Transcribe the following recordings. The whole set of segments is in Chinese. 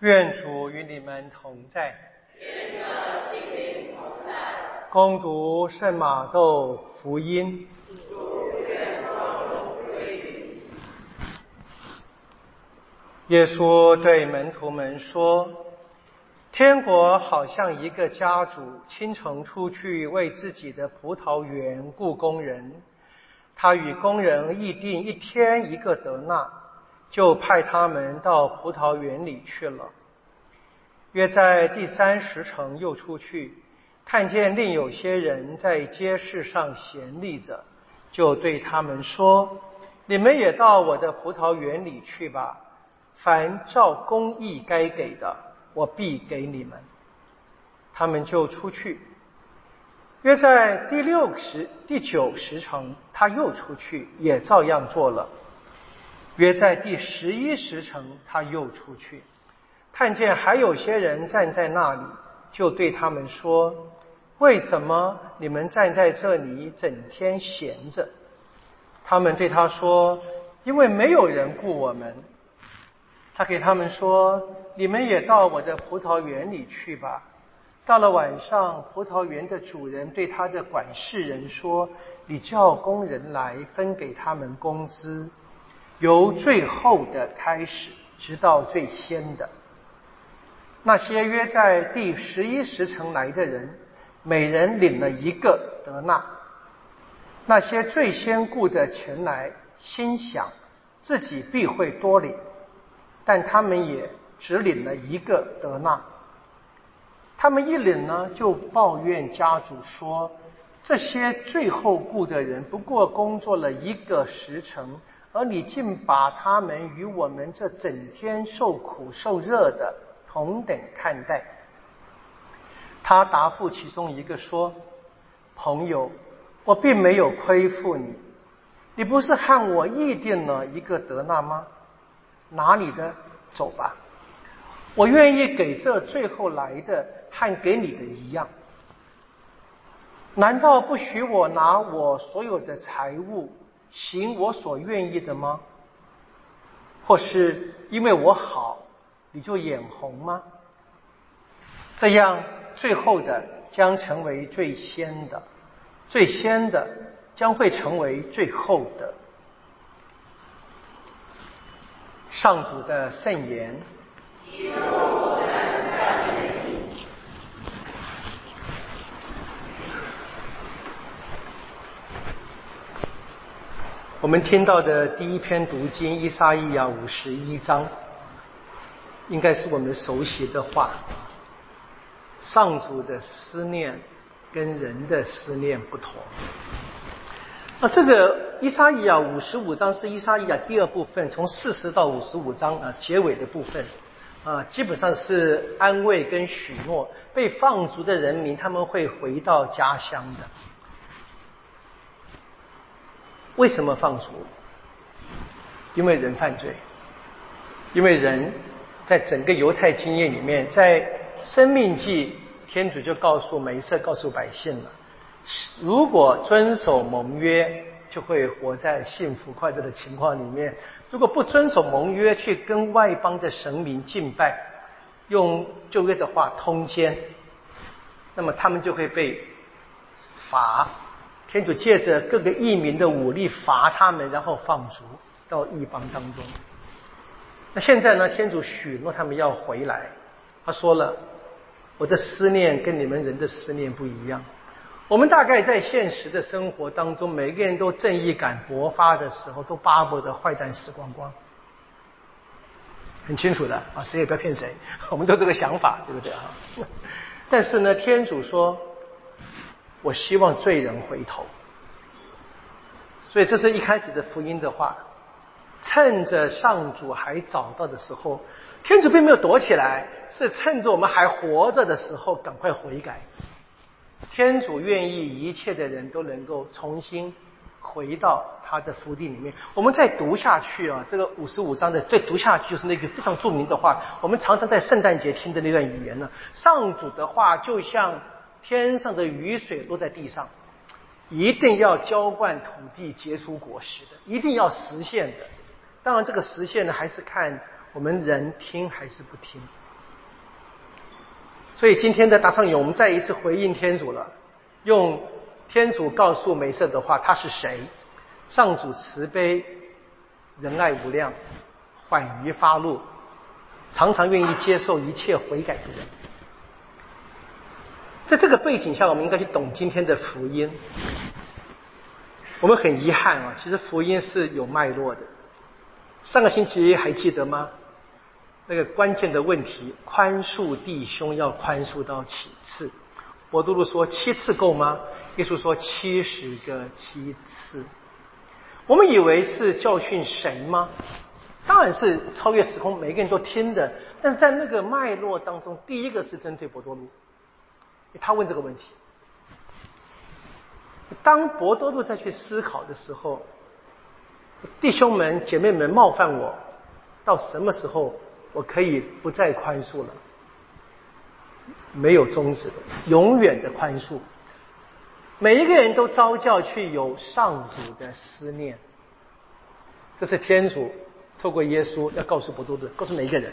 愿主与你们同在。攻读圣马窦福音。耶稣对门徒们说：“天国好像一个家主清晨出去为自己的葡萄园雇工人，他与工人议定一天一个德纳。”就派他们到葡萄园里去了。约在第三时辰又出去，看见另有些人在街市上闲立着，就对他们说：“你们也到我的葡萄园里去吧。凡照公义该给的，我必给你们。”他们就出去。约在第六十、第九时辰，他又出去，也照样做了。约在第十一时辰，他又出去，看见还有些人站在那里，就对他们说：“为什么你们站在这里整天闲着？”他们对他说：“因为没有人雇我们。”他给他们说：“你们也到我的葡萄园里去吧。”到了晚上，葡萄园的主人对他的管事人说：“你叫工人来分给他们工资。”由最后的开始，直到最先的，那些约在第十一时辰来的人，每人领了一个德纳。那些最先雇的前来，心想自己必会多领，但他们也只领了一个德纳。他们一领呢，就抱怨家主说：这些最后雇的人，不过工作了一个时辰。而你竟把他们与我们这整天受苦受热的同等看待。他答复其中一个说：“朋友，我并没有亏负你，你不是和我议定了一个德纳吗？拿你的走吧，我愿意给这最后来的和给你的一样。难道不许我拿我所有的财物？”行我所愿意的吗？或是因为我好，你就眼红吗？这样最后的将成为最先的，最先的将会成为最后的。上主的圣言。我们听到的第一篇读经《伊沙伊亚》五十一章，应该是我们熟悉的话。上主的思念跟人的思念不同。那这个《伊沙伊亚》五十五章是《伊沙伊亚》第二部分，从四十到五十五章啊，结尾的部分啊，基本上是安慰跟许诺，被放逐的人民他们会回到家乡的。为什么放逐？因为人犯罪，因为人在整个犹太经验里面，在生命记，天主就告诉梅瑟，告诉百姓了：如果遵守盟约，就会活在幸福快乐的情况里面；如果不遵守盟约，去跟外邦的神明敬拜，用旧约的话通奸，那么他们就会被罚。天主借着各个异民的武力罚他们，然后放逐到异邦当中。那现在呢？天主许诺他们要回来。他说了：“我的思念跟你们人的思念不一样。我们大概在现实的生活当中，每个人都正义感勃发的时候，都巴不得坏蛋死光光。很清楚的啊，谁也不要骗谁，我们都这个想法，对不对啊？但是呢，天主说。”我希望罪人回头，所以这是一开始的福音的话。趁着上主还找到的时候，天主并没有躲起来，是趁着我们还活着的时候赶快悔改。天主愿意一切的人都能够重新回到他的福地里面。我们再读下去啊，这个五十五章的再读下去就是那个非常著名的话，我们常常在圣诞节听的那段语言呢。上主的话就像。天上的雨水落在地上，一定要浇灌土地，结出果实的，一定要实现的。当然，这个实现呢，还是看我们人听还是不听。所以今天的大唱咏，我们再一次回应天主了，用天主告诉梅瑟的话，他是谁？上主慈悲，仁爱无量，缓于发怒，常常愿意接受一切悔改的人。在这个背景下，我们应该去懂今天的福音。我们很遗憾啊，其实福音是有脉络的。上个星期还记得吗？那个关键的问题，宽恕弟兄要宽恕到几次？博多禄说七次够吗？耶稣说七十个七次。我们以为是教训谁吗？当然是超越时空，每个人都听的。但是在那个脉络当中，第一个是针对博多禄，他问这个问题。当博多禄再去思考的时候，弟兄们、姐妹们冒犯我，到什么时候我可以不再宽恕了？没有终止的，永远的宽恕。每一个人都招教去有上主的思念，这是天主透过耶稣要告诉博多禄，告诉每一个人。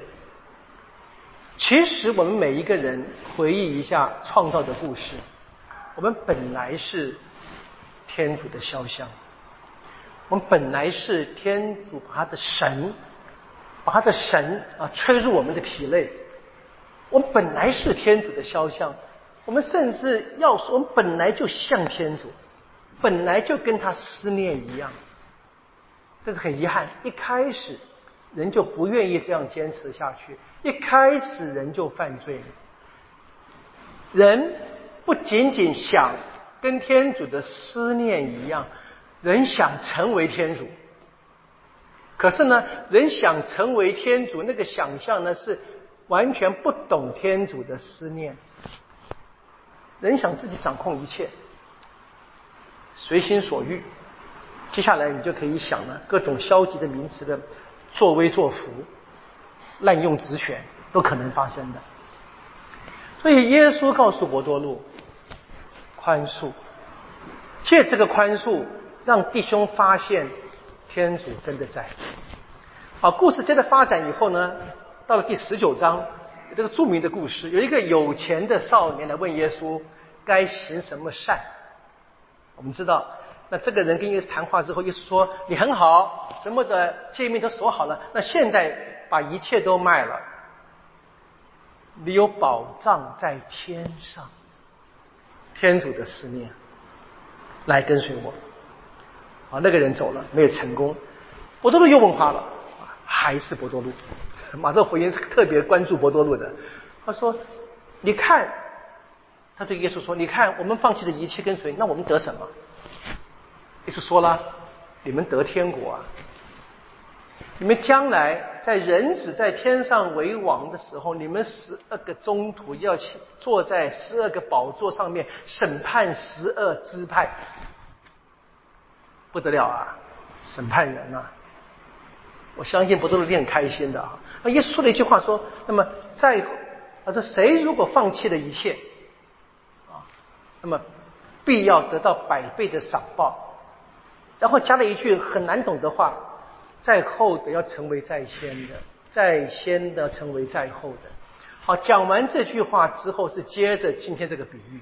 其实我们每一个人回忆一下创造的故事，我们本来是。天主的肖像，我们本来是天主把他的神，把他的神啊吹入我们的体内。我们本来是天主的肖像，我们甚至要说，我们本来就像天主，本来就跟他思念一样。但是很遗憾，一开始人就不愿意这样坚持下去，一开始人就犯罪。人不仅仅想。跟天主的思念一样，人想成为天主，可是呢，人想成为天主，那个想象呢是完全不懂天主的思念。人想自己掌控一切，随心所欲。接下来你就可以想了，各种消极的名词的作威作福、滥用职权都可能发生的。所以耶稣告诉伯多禄。宽恕，借这个宽恕，让弟兄发现天主真的在。好，故事接着发展以后呢，到了第十九章，这个著名的故事，有一个有钱的少年来问耶稣该行什么善。我们知道，那这个人跟耶稣谈话之后，耶稣说：“你很好，什么的诫命都守好了，那现在把一切都卖了，你有宝藏在天上。”天主的思念，来跟随我。啊，那个人走了，没有成功。博多禄又问话了，还是博多禄。马特福音是特别关注博多禄的。他说：“你看，他对耶稣说，你看，我们放弃了一切跟随，那我们得什么？”耶稣说了：“你们得天国啊。”你们将来在人子在天上为王的时候，你们十二个宗徒要去坐在十二个宝座上面审判十二支派，不得了啊！审判人啊！我相信不都是很开心的啊！那耶稣说了一句话说：“那么在啊，这谁如果放弃了一切啊，那么必要得到百倍的赏报。”然后加了一句很难懂的话。在后的要成为在先的，在先的成为在后的。好，讲完这句话之后，是接着今天这个比喻。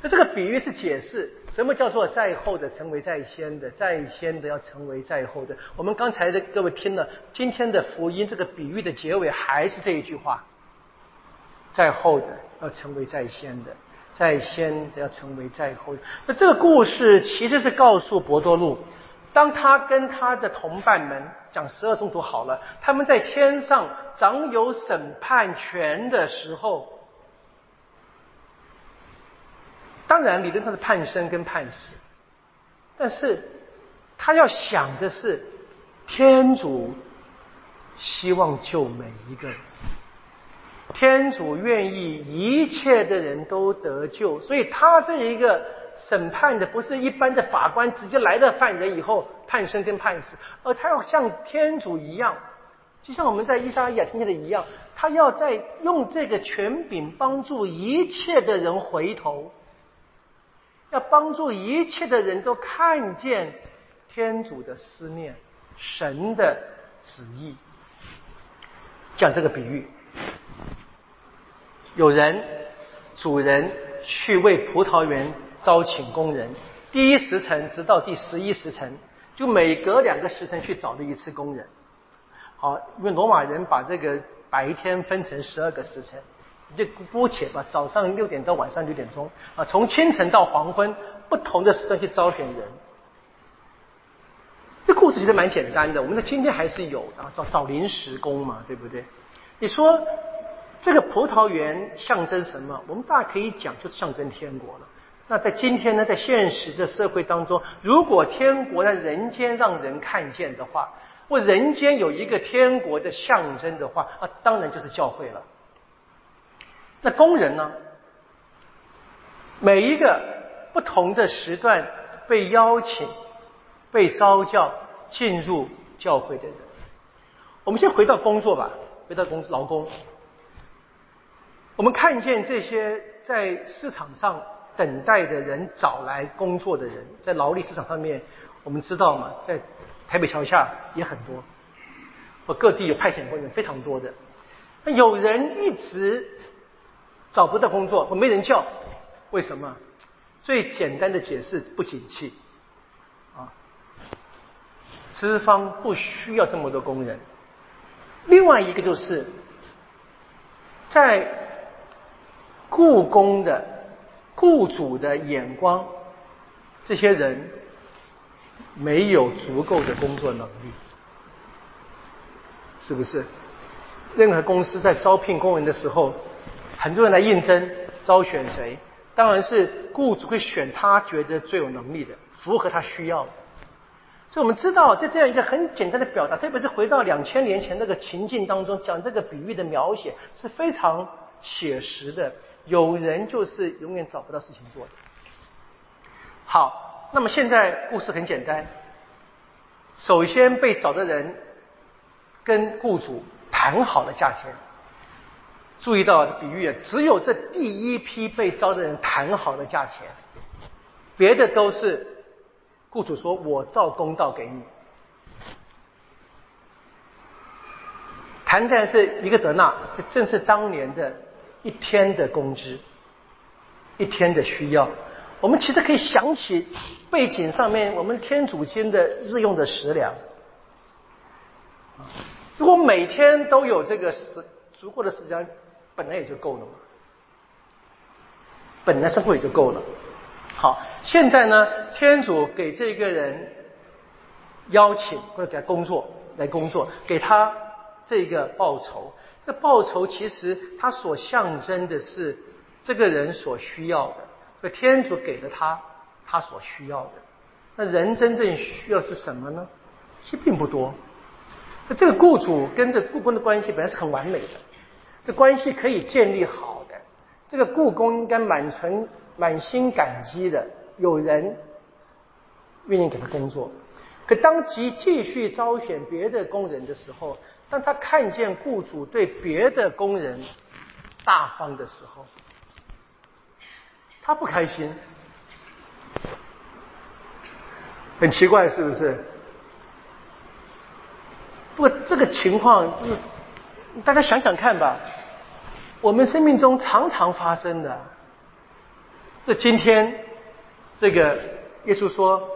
那这个比喻是解释什么叫做在后的成为在先的，在先的要成为在后的。我们刚才的各位听了今天的福音，这个比喻的结尾还是这一句话：在后的要成为在先的，在先要成为在后。那这个故事其实是告诉博多禄。当他跟他的同伴们讲十二宗徒好了，他们在天上掌有审判权的时候，当然理论上是判生跟判死，但是他要想的是，天主希望救每一个人，天主愿意一切的人都得救，所以他这一个。审判的不是一般的法官直接来了犯人以后判生跟判死，而他要像天主一样，就像我们在伊莎亚听见的一样，他要在用这个权柄帮助一切的人回头，要帮助一切的人都看见天主的思念、神的旨意。讲这个比喻，有人主人去为葡萄园招请工人，第一时辰直到第十一时辰，就每隔两个时辰去找了一次工人。好，因为罗马人把这个白天分成十二个时辰，就姑且吧，早上六点到晚上六点钟啊，从清晨到黄昏，不同的时段去招选人。这故事其实蛮简单的，我们的今天还是有啊，找找临时工嘛，对不对？你说这个葡萄园象征什么？我们大可以讲，就是象征天国了。那在今天呢，在现实的社会当中，如果天国在人间让人看见的话，或人间有一个天国的象征的话，啊，当然就是教会了。那工人呢？每一个不同的时段被邀请。被招教进入教会的人，我们先回到工作吧，回到工劳工。我们看见这些在市场上等待的人找来工作的人，在劳力市场上面，我们知道嘛，在台北桥下也很多，或各地有派遣工人非常多的。那有人一直找不到工作，或没人叫，为什么？最简单的解释，不景气。资方不需要这么多工人。另外一个就是，在雇工的雇主的眼光，这些人没有足够的工作能力，是不是？任何公司在招聘工人的时候，很多人来应征，招选谁？当然是雇主会选他觉得最有能力的，符合他需要的。所以我们知道，在这样一个很简单的表达，特别是回到两千年前那个情境当中，讲这个比喻的描写是非常写实的。有人就是永远找不到事情做的。好，那么现在故事很简单。首先被找的人跟雇主谈好了价钱。注意到比喻，只有这第一批被招的人谈好了价钱，别的都是。雇主说：“我照公道给你。”谈的是一个德纳，这正是当年的一天的工资，一天的需要。我们其实可以想起背景上面，我们天主经的日用的食粮。如果每天都有这个时足够的食粮，本来也就够了嘛，本来生活也就够了。好，现在呢，天主给这个人邀请或者给他工作来工作，给他这个报酬。这报酬其实它所象征的是这个人所需要的，所以天主给了他他所需要的。那人真正需要是什么呢？其实并不多。那这个雇主跟这雇工的关系本来是很完美的，这关系可以建立好的。这个雇工应该满存。满心感激的，有人愿意给他工作。可当即继续招选别的工人的时候，当他看见雇主对别的工人大方的时候，他不开心，很奇怪，是不是？不过这个情况，大家想想看吧，我们生命中常常发生的。这今天，这个耶稣说：“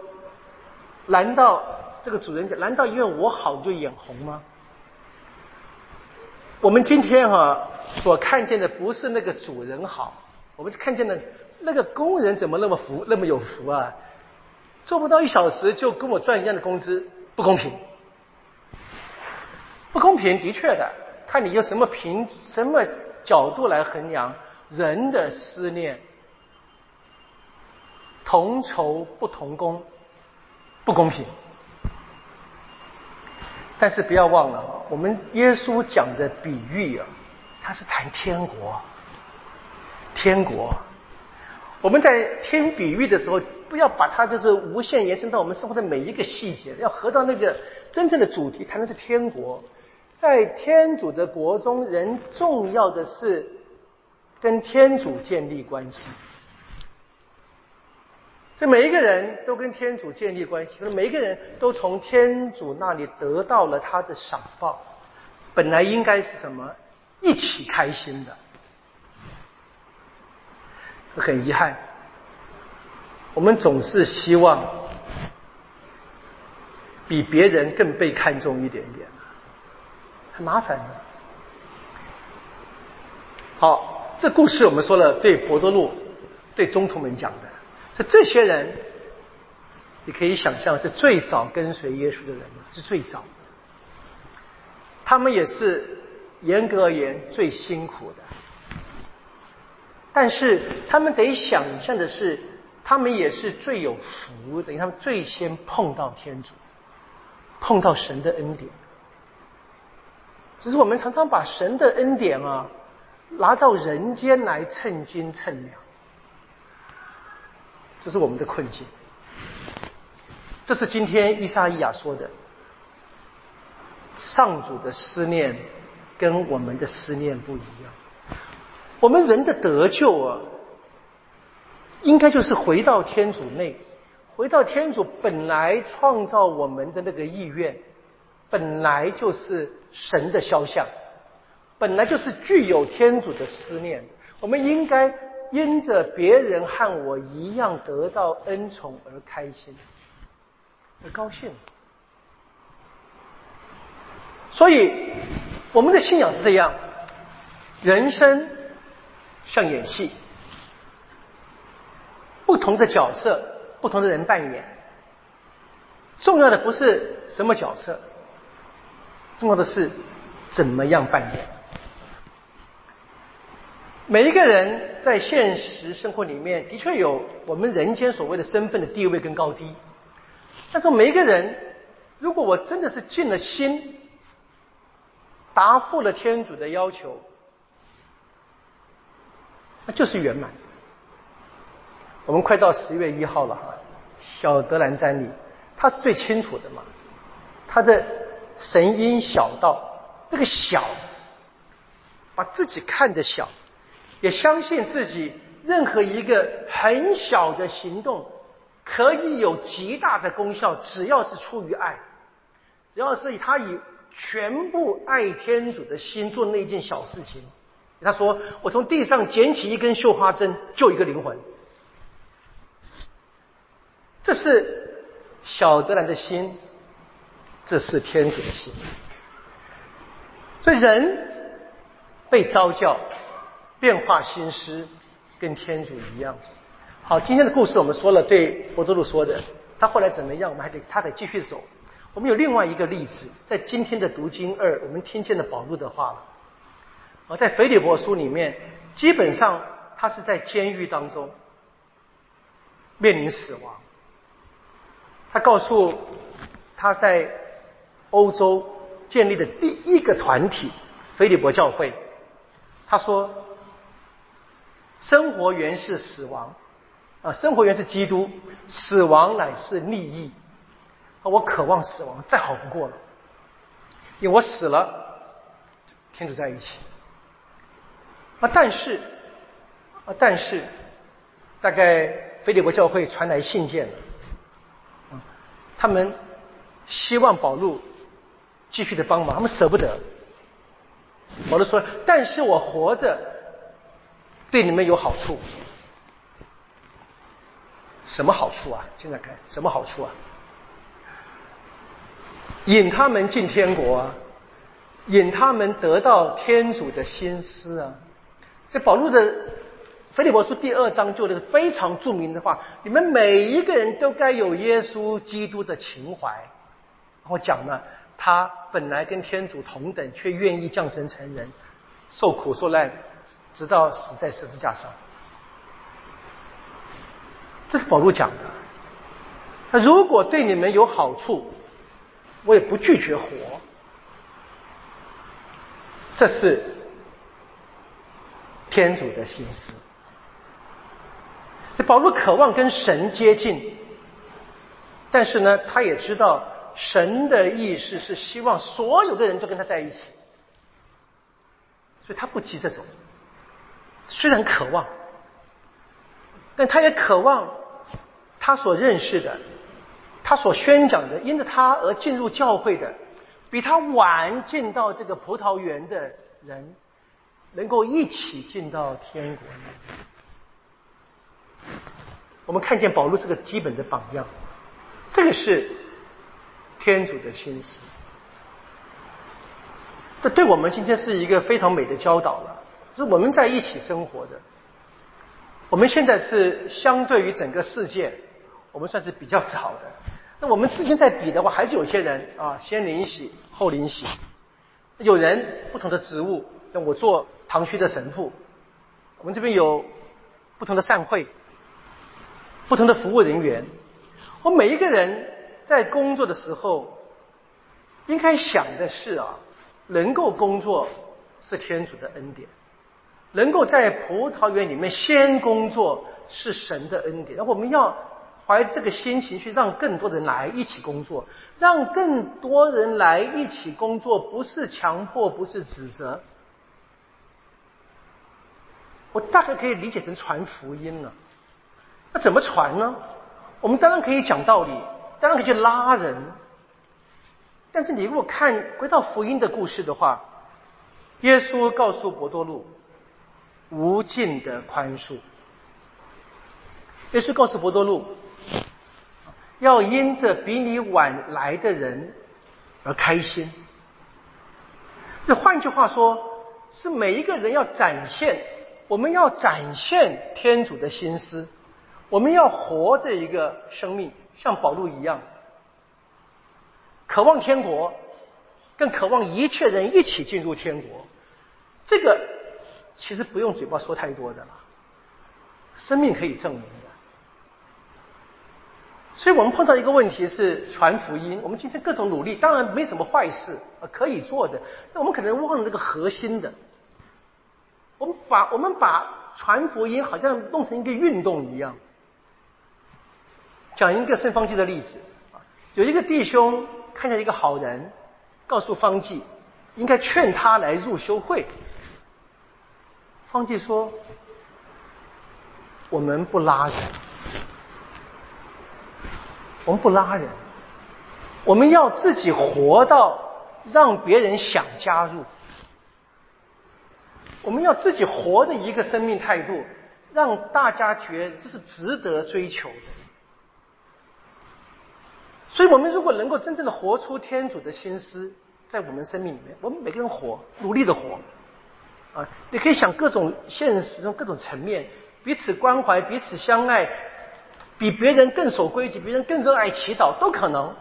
难道这个主人讲，难道因为我好就眼红吗？”我们今天哈所看见的不是那个主人好，我们看见的那个工人怎么那么福，那么有福啊？做不到一小时就跟我赚一样的工资，不公平，不公平，的确的，看你用什么评什么角度来衡量人的思念。同酬不同工，不公平。但是不要忘了，我们耶稣讲的比喻啊，他是谈天国，天国。我们在听比喻的时候，不要把它就是无限延伸到我们生活的每一个细节，要合到那个真正的主题，谈的是天国。在天主的国中，人重要的是跟天主建立关系。所以每一个人都跟天主建立关系，每一个人都从天主那里得到了他的赏报。本来应该是什么？一起开心的，很遗憾，我们总是希望比别人更被看重一点点，很麻烦的。好，这故事我们说了，对博多禄、对中途们讲的，是这些人，你可以想象是最早跟随耶稣的人，是最早的，他们也是严格而言最辛苦的。但是他们得想象的是，他们也是最有福的，因为他们最先碰到天主，碰到神的恩典。只是我们常常把神的恩典啊，拿到人间来称斤称两，这是我们的困境。这是今天伊莎伊亚说的，上主的思念跟我们的思念不一样。我们人的得救啊，应该就是回到天主内，回到天主本来创造我们的那个意愿，本来就是神的肖像，本来就是具有天主的思念。我们应该因着别人和我一样得到恩宠而开心，而高兴。所以，我们的信仰是这样，人生。像演戏，不同的角色，不同的人扮演。重要的不是什么角色，重要的是怎么样扮演。每一个人在现实生活里面的确有我们人间所谓的身份的地位跟高低，但是每一个人，如果我真的是尽了心，答复了天主的要求。那就是圆满。我们快到十月一号了哈，小德兰詹妮，他是最清楚的嘛。他的神因小道，那个小，把自己看得小，也相信自己任何一个很小的行动可以有极大的功效，只要是出于爱，只要是他以全部爱天主的心做那件小事情。他说：“我从地上捡起一根绣花针，救一个灵魂。这是小德兰的心，这是天主的心。所以人被召教，变化心思，跟天主一样。好，今天的故事我们说了，对博多禄说的，他后来怎么样？我们还得他得继续走。我们有另外一个例子，在今天的读经二，我们听见了保禄的话了。”而在腓立伯书里面，基本上他是在监狱当中面临死亡。他告诉他在欧洲建立的第一个团体——腓立伯教会，他说：“生活原是死亡，啊，生活原是基督，死亡乃是利益。啊我渴望死亡，再好不过了，因为我死了，天主在一起。”啊，但是，啊，但是，大概菲利国教会传来信件，啊，他们希望保禄继续的帮忙，他们舍不得。保罗说：“但是我活着对你们有好处，什么好处啊？现在看什么好处啊？引他们进天国啊，引他们得到天主的心思啊。”这保禄的《腓利伯书》第二章就那个非常著名的话：“你们每一个人都该有耶稣基督的情怀。”我讲呢，他本来跟天主同等，却愿意降生成人，受苦受难，直到死在十字架上。这是保罗讲的。他如果对你们有好处，我也不拒绝活。这是。天主的心思，这保罗渴望跟神接近，但是呢，他也知道神的意思是希望所有的人都跟他在一起，所以他不急着走。虽然渴望，但他也渴望他所认识的、他所宣讲的，因着他而进入教会的，比他晚进到这个葡萄园的人。能够一起进到天国，我们看见保罗是个基本的榜样，这个是天主的心思。这对我们今天是一个非常美的教导了。是我们在一起生活的，我们现在是相对于整个世界，我们算是比较早的。那我们之间在比的话，还是有些人啊，先灵洗后灵洗。有人不同的职务，像我做堂区的神父，我们这边有不同的善会，不同的服务人员。我每一个人在工作的时候，应该想的是啊。能够工作是天主的恩典，能够在葡萄园里面先工作是神的恩典。然后我们要怀这个心情去让更多人来一起工作，让更多人来一起工作，不是强迫，不是指责。我大概可以理解成传福音了。那怎么传呢？我们当然可以讲道理，当然可以去拉人。但是你如果看回到福音的故事的话，耶稣告诉伯多禄无尽的宽恕。耶稣告诉伯多禄，要因着比你晚来的人而开心。那换句话说，是每一个人要展现，我们要展现天主的心思，我们要活着一个生命，像保禄一样。渴望天国，更渴望一切人一起进入天国。这个其实不用嘴巴说太多的了，生命可以证明的。所以我们碰到一个问题是传福音。我们今天各种努力，当然没什么坏事，可以做的。但我们可能忘了那个核心的。我们把我们把传福音好像弄成一个运动一样。讲一个圣方济的例子有一个弟兄。看见一个好人，告诉方济，应该劝他来入修会。方济说：“我们不拉人，我们不拉人，我们要自己活到让别人想加入。我们要自己活的一个生命态度，让大家觉得这是值得追求的。”所以我们如果能够真正的活出天主的心思，在我们生命里面，我们每个人活，努力的活，啊，你可以想各种现实中各种层面，彼此关怀，彼此相爱，比别人更守规矩，别人更热爱祈祷，都可能。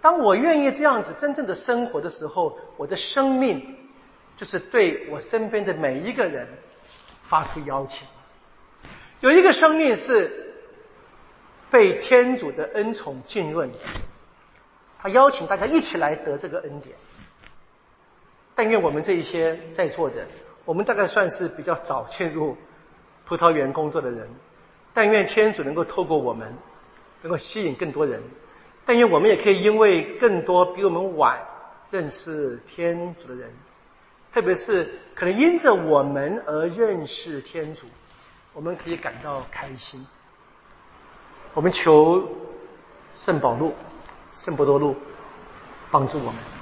当我愿意这样子真正的生活的时候，我的生命就是对我身边的每一个人发出邀请。有一个生命是。被天主的恩宠浸润，他邀请大家一起来得这个恩典。但愿我们这一些在座的，我们大概算是比较早进入葡萄园工作的人。但愿天主能够透过我们，能够吸引更多人。但愿我们也可以因为更多比我们晚认识天主的人，特别是可能因着我们而认识天主，我们可以感到开心。我们求圣保禄、圣伯多禄帮助我们。